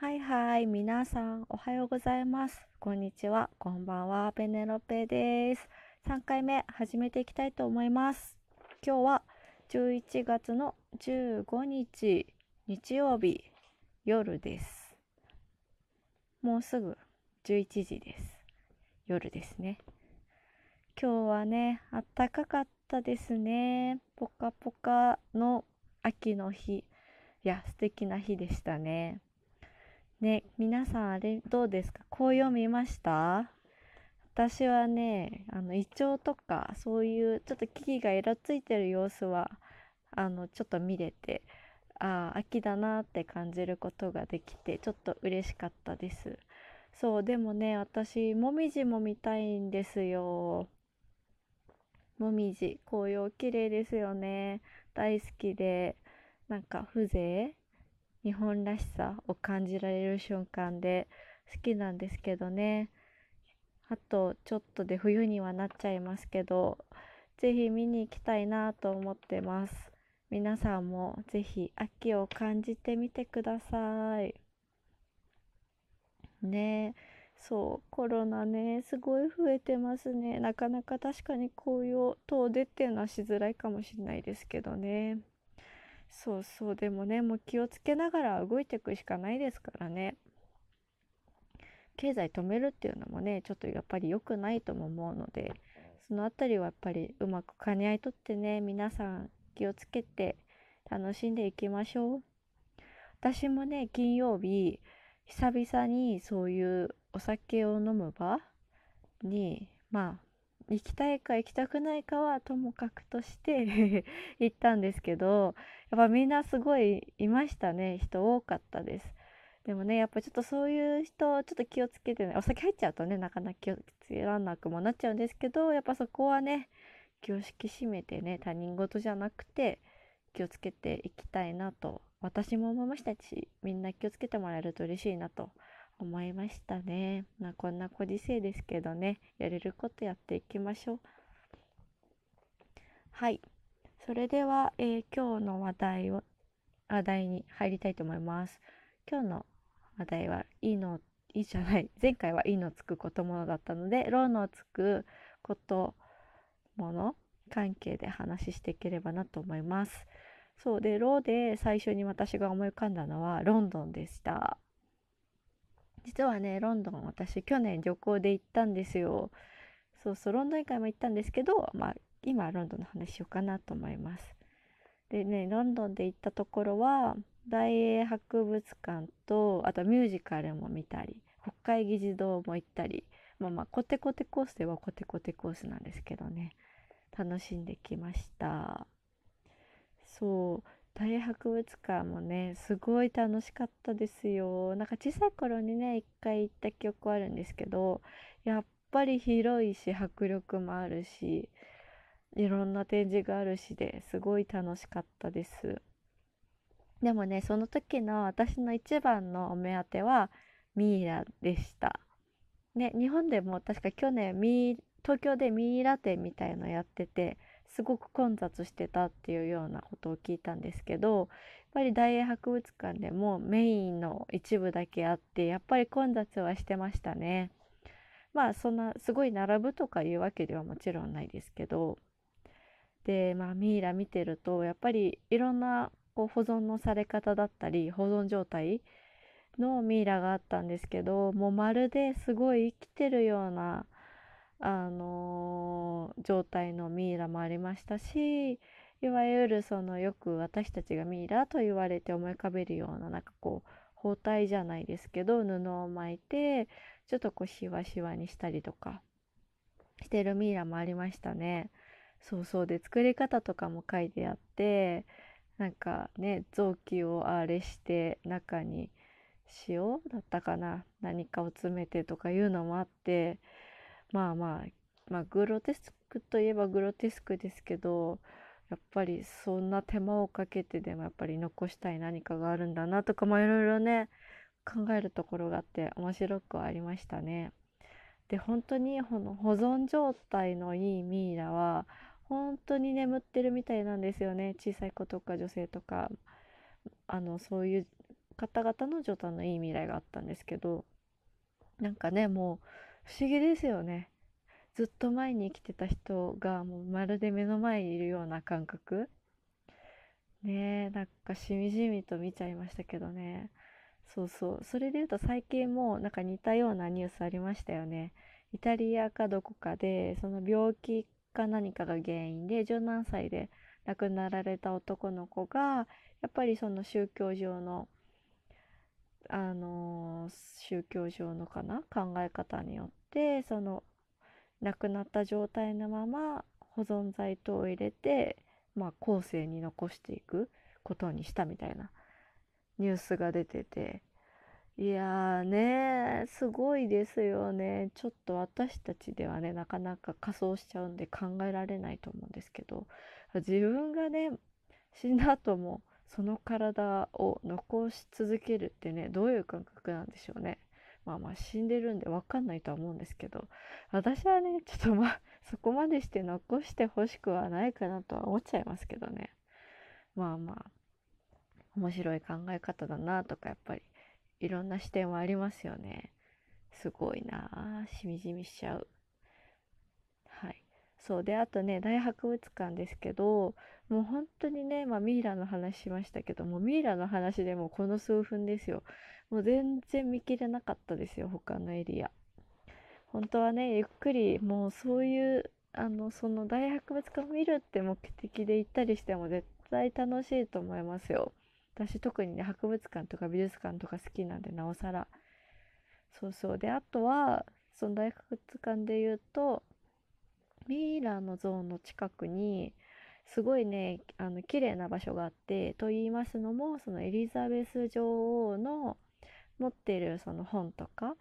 はいはい、皆さん、おはようございます。こんにちは、こんばんは、ペネロペです。3回目、始めていきたいと思います。今日は11月の15日、日曜日、夜です。もうすぐ11時です。夜ですね。今日はね、あったかかったですね。ぽかぽかの秋の日。いや、素敵な日でしたね。ね、皆さんあれどうですか？紅葉見ました？私はね、あの、イチョウとか、そういうちょっと木々が色ついてる様子は、あの、ちょっと見れて、ああ、秋だなって感じることができて、ちょっと嬉しかったです。そう、でもね、私、もみじも見たいんですよ。もみじ、紅葉綺麗ですよね。大好きで、なんか風情日本らしさを感じられる瞬間で好きなんですけどね。あとちょっとで冬にはなっちゃいますけどぜひ見に行きたいなと思ってます。皆さんもぜひ秋を感じてみてください。ね。そうコロナねすごい増えてますね。なかなか確かに紅葉遠出っていうのはしづらいかもしれないですけどね。そうそうでもねもう気をつけながら動いていくしかないですからね。経済止めるっていうのもねちょっとやっぱり良くないとも思うのでそのあたりはやっぱりうまく兼ね合いとってね皆さん気をつけて楽しんでいきましょう。私もね金曜日久々にそういうお酒を飲む場にまあ行きたいか行きたくないかはともかくとして 行ったんですけどやっぱみんなすごいいましたね。人多かったです。でもねやっぱちょっとそういう人ちょっと気をつけてねお酒入っちゃうとねなかなか気をつけらんなくもなっちゃうんですけどやっぱそこはね気を引き締めてね他人事じゃなくて気をつけていきたいなと私も思いましたしみんな気をつけてもらえると嬉しいなと思いましたね。まあこんなご時世ですけどね、やれることやっていきましょう。はい。それでは、えー今日の話題を、話題に入りたいと思います。今日の話題は、いいの、いいじゃない。前回はいいのつくことものだったので、ろのつくこともの関係で話していければなと思います。そうで、ローで最初に私が思い浮かんだのはロンドンでした。実はねロンドン私去年旅行で行ったんですよ。そうそうロンドン以外も行ったんですけどまあ今ロンドンの話しようかなと思います。でねロンドンで行ったところは大英博物館とあとミュージカルも見たり国会議事堂も行ったりまあまあコテコテコースではコテコテコースなんですけどね。楽しんできました。そう。大博物館もねすごい楽しかったですよ。なんか小さい頃にね一回行った記憶あるんですけどやっぱり広いし迫力もあるしいろんな展示があるしですごい楽しかったです。でもねその時の私の一番のお目当てはミイラでした。ね日本でも確か去年ミ東京でミイラ展みたいのやっててすごく混雑してたっていうようなことを聞いたんですけどやっぱり大英博物館でもメインの一部だけあってやっぱり混雑はしてましたね。まあそんなすごい並ぶとかいうわけではもちろんないですけど。でまあミイラ見てるとやっぱりいろんなこう保存のされ方だったり保存状態のミイラがあったんですけどもうまるですごい生きてるようなあの状態のミイラもありましたしいわゆるそのよく私たちがミイラと言われて思い浮かべるようななんかこう包帯じゃないですけど布を巻いてちょっとこうシワシワにしたりとかしてるミイラもありましたね。そうそうで作り方とかも書いてあってなんかね臓器をあれして中に塩だったかな何かを詰めてとかいうのもあってまあまあまあグロテスクといえばグロテスクですけどやっぱりそんな手間をかけてでもやっぱり残したい何かがあるんだなとかまあいろいろね考えるところがあって面白くはありましたね。で本当にこの保存状態のいいミイラは本当に眠ってるみたいなんですよね小さい子とか女性とかあのそういう方々の状態のいい未来があったんですけどなんかねもう不思議ですよね。ずっと前に生きてた人がもうまるで目の前にいるような感覚。ねえなんかしみじみと見ちゃいましたけどね。そうそう。それで言うと最近もなんか似たようなニュースありましたよね。イタリアかどこかでその病気か何かが原因で17歳で亡くなられた男の子がやっぱりその宗教上のあの宗教上のかな？考え方によってその亡くなった状態のまま保存剤等を入れてまあ後世に残していくことにしたみたいなニュースが出てて。いやーねすごいですよね。ちょっと私たちではねなかなか仮装しちゃうんで考えられないと思うんですけど自分がね死んだ後もその体を残し続けるってねどういう感覚なんでしょうね。まあまあ死んでるんでわかんないとは思うんですけど私はねちょっとまあそこまでして残してほしくはないかなとは思っちゃいますけどねまあまあ面白い考え方だなとかやっぱりいろんな視点はありますよね。すごいなしみじみしちゃう。そうで、あとね、大博物館ですけど、もう本当にね、まあミイラの話しましたけども、ミイラの話でもこの数分ですよ。もう全然見切れなかったですよ、他のエリア。本当はね、ゆっくり、もうそういう、あの、その大博物館を見るって目的で行ったりしても絶対楽しいと思いますよ。私特にね博物館とか美術館とか好きなんでなおさらそうそうであとはその大博物館で言うとミイラの像の近くにすごいねあの綺麗な場所があってと言いますのもそのエリザベス女王の持ってるその本とか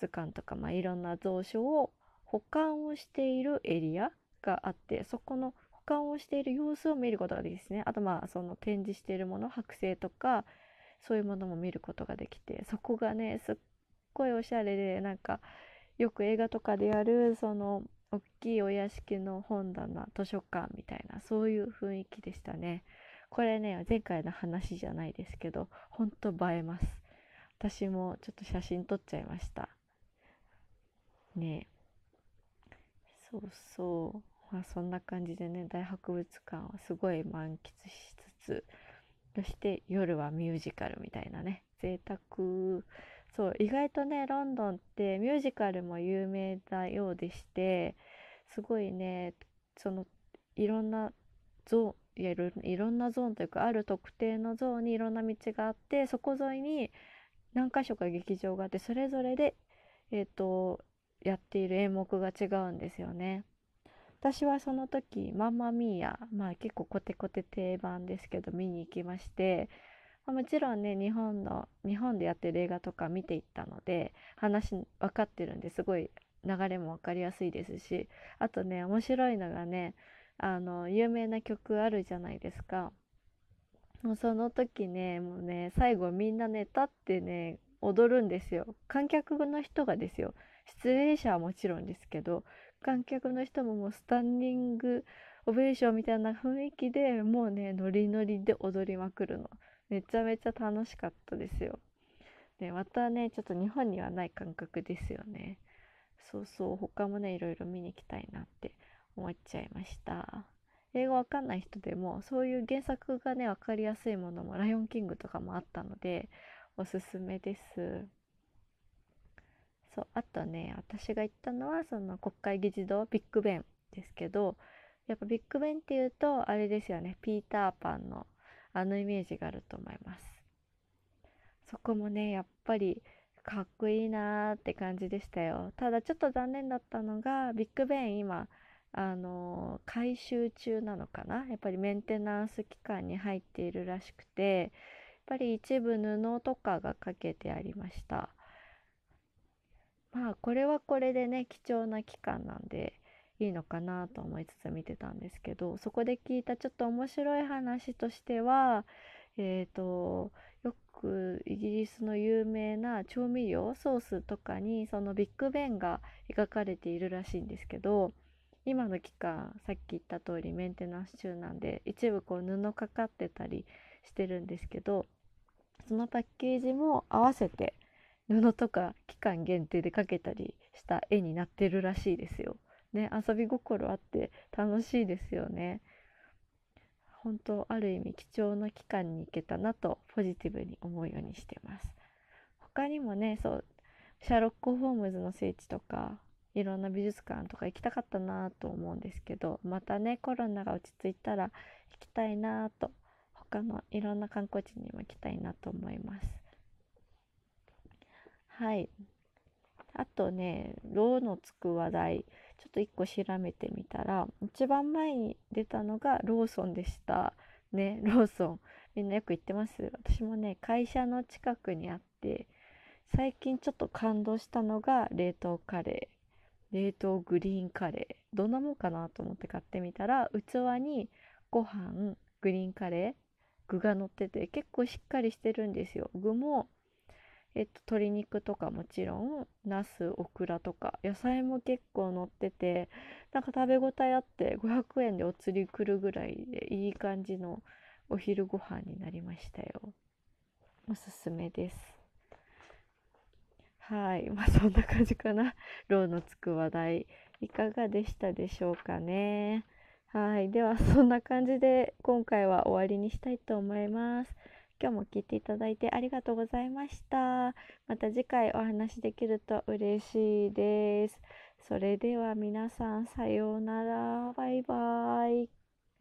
図鑑とか、まあ、いろんな蔵書を保管をしているエリアがあってそこの保管をしている様子を見ることができですね。あとまあその展示しているもの剥製とかそういうものも見ることができてそこがねすっごいおしゃれでなんかよく映画とかでやるその大きいお屋敷の本棚図書館みたいなそういう雰囲気でしたね。これね前回の話じゃないですけどほんと映えます。私もちょっと写真撮っちゃいました。ね。そうそう。まあそんな感じでね大博物館はすごい満喫しつつそして夜はミュージカルみたいなね贅沢そう意外とねロンドンってミュージカルも有名なようでしてすごいねそのいろんなゾーンいやいろんなゾーンというかある特定のゾーンにいろんな道があってそこ沿いに何箇所か劇場があってそれぞれでえ、ー、とやっている演目が違うんですよね。私はその時マンマミーヤまあ結構コテコテ定番ですけど見に行きまして、もちろんね日本の日本でやってる映画とか見ていったので話分かってるんですごい流れも分かりやすいですしあとね面白いのがねあの有名な曲あるじゃないですか。もうその時ねもうね最後みんなね立ってね踊るんですよ。観客の人がですよ。出演者はもちろんですけど観客の人ももうスタンディングオベーションみたいな雰囲気でもうねノリノリで踊りまくるの。めちゃめちゃ楽しかったですよ。でまたねちょっと日本にはない感覚ですよね。そうそう他もねいろいろ見に行きたいなって思っちゃいました。英語わかんない人でもそういう原作がね分かりやすいものも「ライオンキング」とかもあったのでおすすめです。そうあとね私が行ったのはその国会議事堂ビッグベンですけどやっぱビッグベンっていうとあれですよねピーターパンのあのイメージがあると思います。そこもねやっぱりかっこいいなーって感じでしたよ。ただちょっと残念だったのがビッグベン今あのー、改修中なのかな？やっぱりメンテナンス期間に入っているらしくてやっぱり一部布とかがかけてありました。まあこれはこれでね貴重な期間なんでいいのかなと思いつつ見てたんですけどそこで聞いたちょっと面白い話としてはえっ、ー、とよくイギリスの有名な調味料ソースとかにそのビッグベンが描かれているらしいんですけど今の期間さっき言った通りメンテナンス中なんで一部こう布かかってたりしてるんですけどそのパッケージも合わせて布とか期間限定で描けたりした絵になってるらしいですよ。ね、遊び心あって楽しいですよね。本当ある意味貴重な期間に行けたなとポジティブに思うようにしてます。他にもね、そう、シャーロック・ホームズの聖地とか、いろんな美術館とか行きたかったなと思うんですけど、またね、コロナが落ち着いたら行きたいなと、他のいろんな観光地にも行きたいなと思います。はい。あとね、ローのつく話題、ちょっと1個調べてみたら、一番前に出たのがローソンでした。ね、ローソン。みんなよく行ってます？私もね、会社の近くにあって、最近ちょっと感動したのが冷凍カレー。冷凍グリーンカレー。どんなもんかなと思って買ってみたら、器にご飯、グリーンカレー、具が乗ってて結構しっかりしてるんですよ。具もえっと、鶏肉とかもちろん、ナス、オクラとか、野菜も結構乗ってて、なんか食べ応えあって500円でお釣り来るぐらいでいい感じのお昼ご飯になりましたよ。おすすめです。はい。まあそんな感じかな。ローのつく話題。いかがでしたでしょうかね。はい。ではそんな感じで今回は終わりにしたいと思います。今日も聞いていただいてありがとうございました。また次回お話できると嬉しいです。それでは皆さんさようなら。バイバイ。